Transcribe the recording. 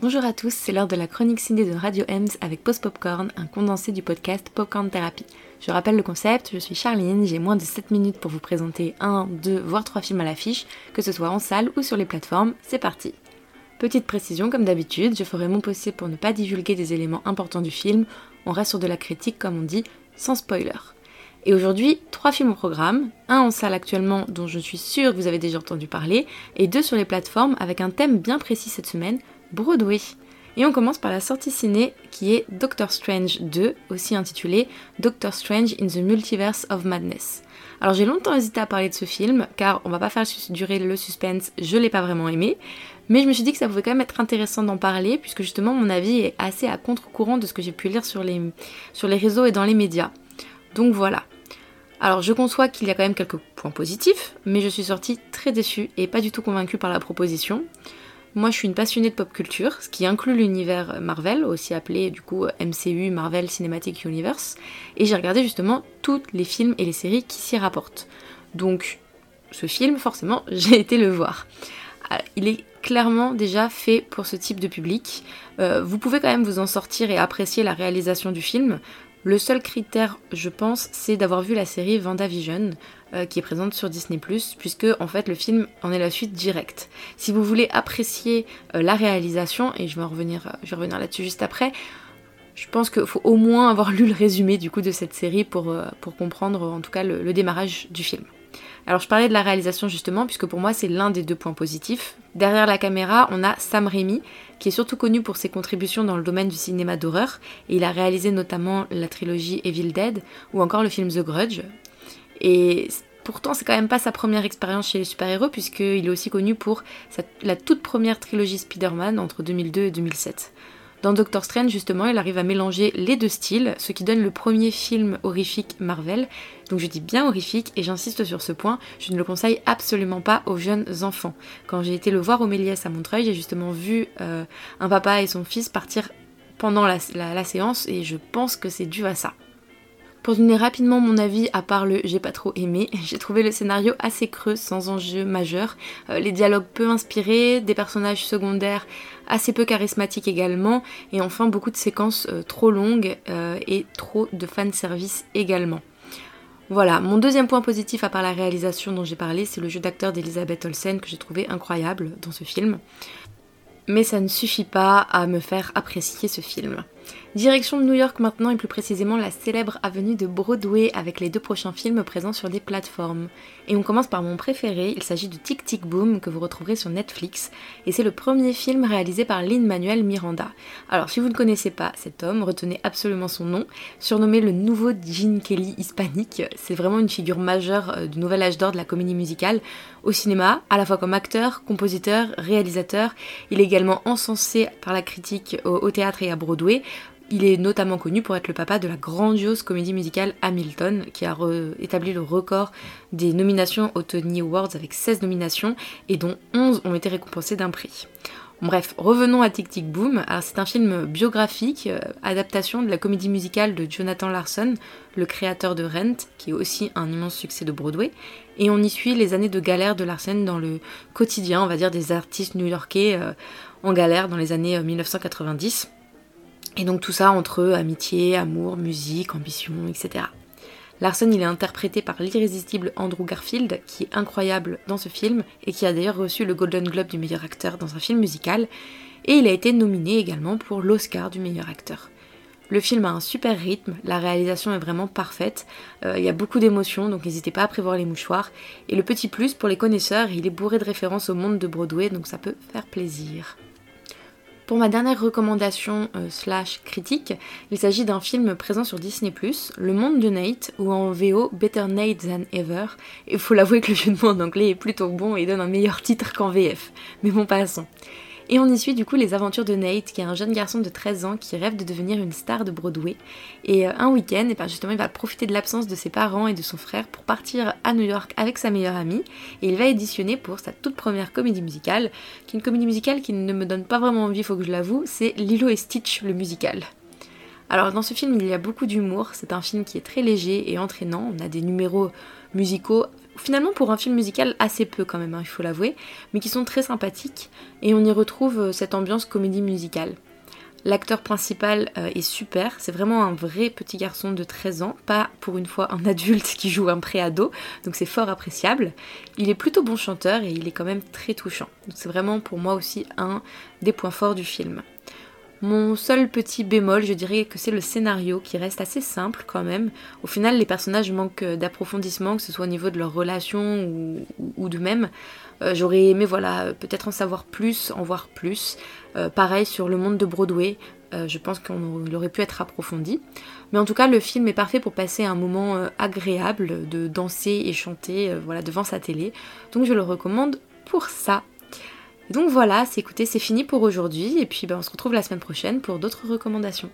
Bonjour à tous, c'est l'heure de la chronique ciné de Radio Ems avec Post Popcorn, un condensé du podcast Popcorn Therapy. Je rappelle le concept, je suis Charline, j'ai moins de 7 minutes pour vous présenter un, deux, voire trois films à l'affiche, que ce soit en salle ou sur les plateformes, c'est parti Petite précision, comme d'habitude, je ferai mon possible pour ne pas divulguer des éléments importants du film, on reste sur de la critique comme on dit, sans spoiler. Et aujourd'hui, trois films au programme, un en salle actuellement dont je suis sûre que vous avez déjà entendu parler, et deux sur les plateformes avec un thème bien précis cette semaine, Broadway. Et on commence par la sortie ciné qui est Doctor Strange 2, aussi intitulé Doctor Strange in the Multiverse of Madness. Alors j'ai longtemps hésité à parler de ce film, car on va pas faire durer le suspense, je l'ai pas vraiment aimé, mais je me suis dit que ça pouvait quand même être intéressant d'en parler, puisque justement mon avis est assez à contre-courant de ce que j'ai pu lire sur les, sur les réseaux et dans les médias. Donc voilà. Alors je conçois qu'il y a quand même quelques points positifs, mais je suis sortie très déçue et pas du tout convaincue par la proposition. Moi, je suis une passionnée de pop culture, ce qui inclut l'univers Marvel, aussi appelé du coup MCU, Marvel Cinematic Universe, et j'ai regardé justement tous les films et les séries qui s'y rapportent. Donc, ce film, forcément, j'ai été le voir. Euh, il est clairement déjà fait pour ce type de public. Euh, vous pouvez quand même vous en sortir et apprécier la réalisation du film. Le seul critère, je pense, c'est d'avoir vu la série WandaVision, euh, qui est présente sur Disney+, puisque en fait le film en est la suite directe. Si vous voulez apprécier euh, la réalisation, et je vais, revenir, je vais revenir là-dessus juste après, je pense qu'il faut au moins avoir lu le résumé du coup de cette série pour, euh, comprendre en tout cas le, démarrage du film. Alors je parlais de la réalisation justement, puisque pour moi c'est l'un des deux points positifs. Derrière la caméra, on a Sam Raimi, qui est surtout connu pour ses contributions dans le domaine du cinéma d'horreur, et il a réalisé notamment la trilogie Evil Dead, ou encore le film The Grudge, et pourtant, c'est quand même pas sa première expérience chez les super-héros, puisqu'il est aussi connu pour la toute première trilogie Spider-Man entre 2002 et 2007. Dans Doctor Strange, justement, il arrive à mélanger les deux styles, ce qui donne le premier film horrifique Marvel. Donc je dis bien horrifique, et j'insiste sur ce point, je ne le conseille absolument pas aux jeunes enfants. Quand j'ai été le voir au Méliès à Montreuil, j'ai justement vu euh, un papa et son fils partir pendant la séance, et je pense que c'est dû à ça. Pour donner rapidement mon avis, à part le j'ai pas trop aimé, j'ai trouvé le scénario assez creux, sans enjeu majeur, euh, les dialogues peu inspirés, des personnages secondaires assez peu charismatiques également, et enfin beaucoup de séquences euh, trop longues euh, et trop de fanservice également. Voilà, mon deuxième point positif à part la réalisation dont j'ai parlé, c'est le jeu d'acteur d'Elisabeth Olsen que j'ai trouvé incroyable dans ce film. Mais ça ne suffit pas à me faire apprécier ce film. Direction de New York maintenant et plus précisément la célèbre avenue de Broadway avec les deux prochains films présents sur des plateformes. Et on commence par mon préféré, il s'agit de Tic Tic Boom que vous retrouverez sur Netflix et c'est le premier film réalisé par Lin-Manuel Miranda. Alors si vous ne connaissez pas cet homme, retenez absolument son nom, surnommé le nouveau Gene Kelly hispanique, c'est vraiment une figure majeure euh, du nouvel âge d'or de la comédie musicale au cinéma, à la fois comme acteur, compositeur, réalisateur. Il est également encensé par la critique au théâtre et à Broadway il est notamment connu pour être le papa de la grandiose comédie musicale Hamilton, qui a établi le record des nominations aux Tony Awards avec 16 nominations et dont 11 ont été récompensées d'un prix. Bref, revenons à Tic Tic Boom. C'est un film biographique, euh, adaptation de la comédie musicale de Jonathan Larson, le créateur de Rent, qui est aussi un immense succès de Broadway. Et on y suit les années de galère de Larson dans le quotidien, on des artistes new-yorkais euh, en galère dans les années 1990. Et donc tout ça entre amitié, amour, musique, ambition, etc. Larson, il est interprété par l'irrésistible Andrew Garfield, qui est incroyable dans ce film et qui a d'ailleurs reçu le Golden Globe du meilleur acteur dans un film musical. Et il a été nominé également pour l'Oscar du meilleur acteur. Le film a un super rythme, la réalisation est vraiment parfaite, euh, il y a beaucoup d'émotions, donc n'hésitez pas à prévoir les mouchoirs. Et le petit plus pour les connaisseurs, il est bourré de références au monde de Broadway, donc ça peut faire plaisir. Pour ma dernière recommandation euh, slash critique, il s'agit d'un film présent sur Disney+, Le Monde de Nate, ou en VO Better Nate Than Ever. Il faut l'avouer que le jeu de mots en anglais est plutôt bon et donne un meilleur titre qu'en VF. Mais bon, passons. Et on y suit du coup les aventures de Nate, qui est un jeune garçon de 13 ans qui rêve de devenir une star de Broadway. Et euh, un week-end, ben justement, il va profiter de l'absence de ses parents et de son frère pour partir à New York avec sa meilleure amie. Et il va éditionner pour sa toute première comédie musicale, qui est une comédie musicale qui ne me donne pas vraiment envie, faut que je l'avoue, c'est Lilo et Stitch le musical. Alors dans ce film, il y a beaucoup d'humour, c'est un film qui est très léger et entraînant, on a des numéros musicaux finalement pour un film musical assez peu quand même, hein, il faut l'avouer, mais qui sont très sympathiques et on y retrouve euh, cette ambiance comédie musicale. L'acteur principal euh, est super, c'est vraiment un vrai petit garçon de 13 ans, pas pour une fois un adulte qui joue un pré-ado, donc c'est fort appréciable. Il est plutôt bon chanteur et il est quand même très touchant. c'est vraiment pour moi aussi un des points forts du film. Mon seul petit bémol, je dirais que c'est le scénario qui reste assez simple quand même. Au final, les personnages manquent d'approfondissement, que ce soit au niveau de leurs relations ou, de même. Euh, j'aurais aimé, voilà, peut-être en savoir plus, en voir plus. Euh, pareil sur le monde de Broadway, euh, je pense qu'il aurait pu être approfondi. Mais en tout cas, le film est parfait pour passer un moment agréable de danser et chanter voilà, devant sa télé. Donc je le recommande pour ça. Donc voilà, c'est c'est fini pour aujourd'hui et puis ben, on se retrouve la semaine prochaine pour d'autres recommandations.